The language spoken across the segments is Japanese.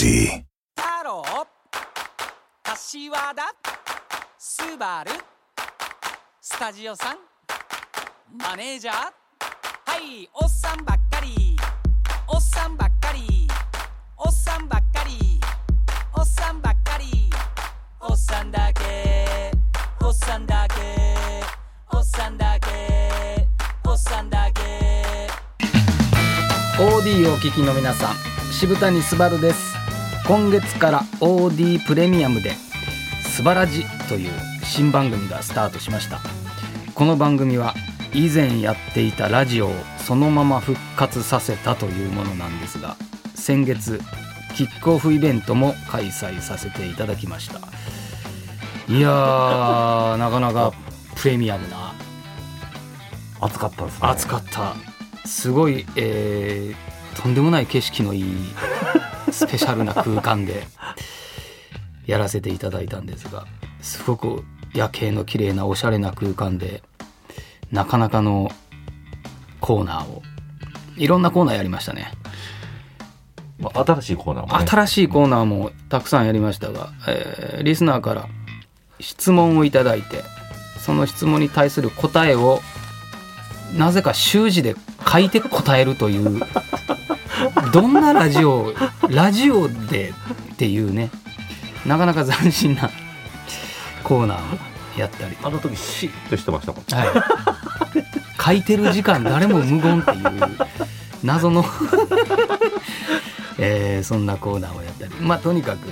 Quality. 太郎柏田。スバル。スタジオさん。マネージャー。はいおっさんばっかり。おっさんばっかり。おっさんばっかり。おっさんばっかり。おっさんだけ。おっさんだけ。おっさんだけ。おっさんだけ。OD をお聞きの皆さん渋谷すばるです今月から OD プレミアムで「すばらじ」という新番組がスタートしました。この番組は以前やっていたラジオをそのまま復活させたというものなんですが先月キックオフイベントも開催させていただきました。いやーなかなかプレミアムな暑かったですね。暑かった。すごい、えーとんでもない景色のいいスペシャルな空間でやらせていただいたんですがすごく夜景の綺麗なおしゃれな空間でなかなかのコーナーをいろんなコーナーやりましたね。まあ新しいコーナーもね。新しいコーナーもたくさんやりましたが、えーリスナーから質問をいただいてその質問に対する答えをなぜか習字で書いて答えるというどんなラジオラジオでっていうねなかなか斬新なコーナーをやったり、あの時シーッとしてましたもん。はい、書いてる時間誰も無言っていう謎の、えーそんなコーナーをやったり。まあとにかく、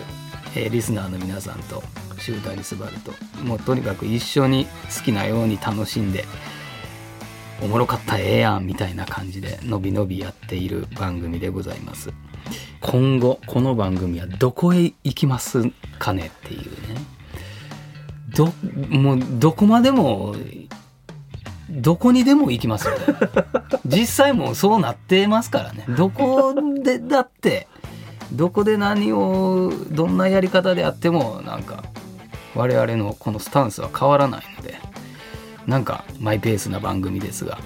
えーリスナーの皆さんと渋谷すばるともうとにかく一緒に好きなように楽しんでおもろかったらええやんみたいな感じでのびのびやっている番組でございます。今後この番組はどこへ行きますかねっていうね。どもうどこまでもどこにでも行きますよね。実際もうそうなってますからね。どこでだってどこで何をどんなやり方であってもなんか我々のこのスタンスは変わらないなんかマイペースな番組ですが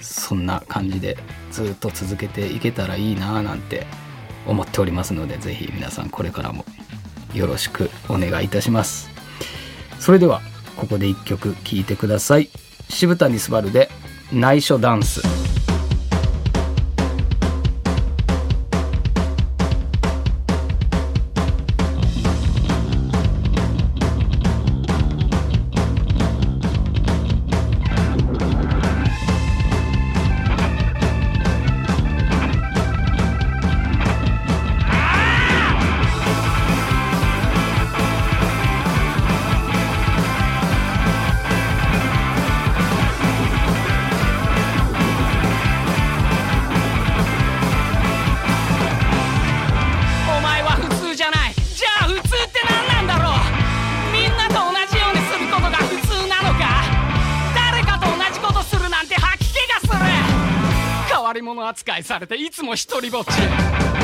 そんな感じでずっと続けていけたらいいなぁなんて思っておりますので是非皆さんこれからもよろしくお願いいたします。それではここで1曲聴いてください。渋谷すばるで内緒ダンス。扱いされていつも一人ぼっち。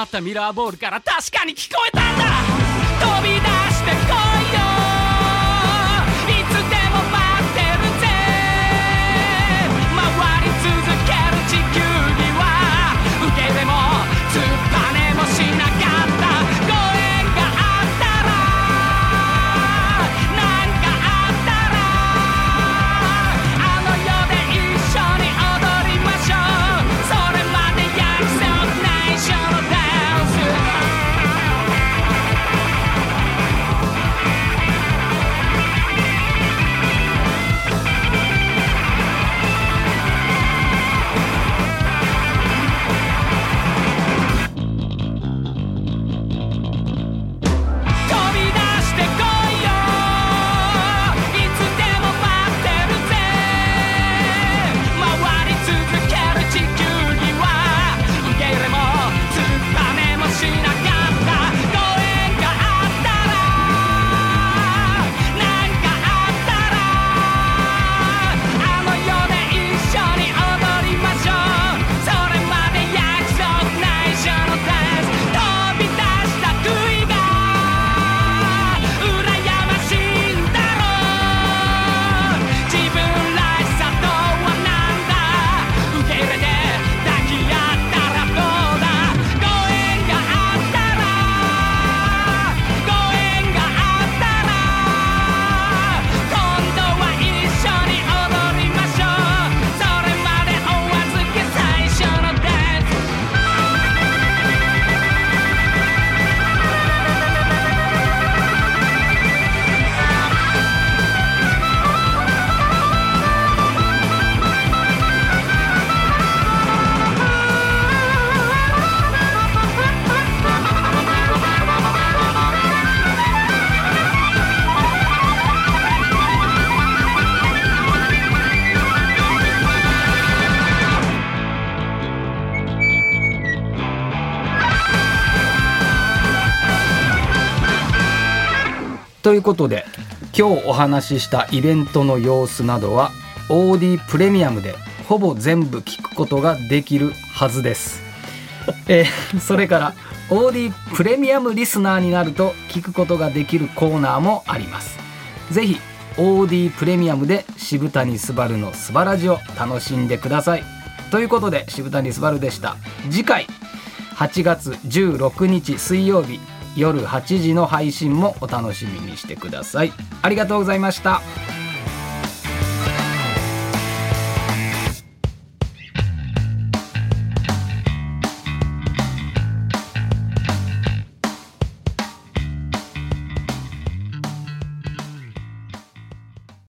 まったミラーボールから確かに聞こえたんだ。飛び出してこいよい。ということで今日お話ししたイベントの様子などは OD プレミアムでほぼ全部聞くことができるはずです。えーそれから OD プレミアムリスナーになると聞くことができるコーナーもあります。ぜひ OD プレミアムで渋谷すばるのすばらじを楽しんでください。ということで渋谷すばるでした。次回8月16日水曜日夜8時の配信もお楽しみにしてください。ありがとうございました。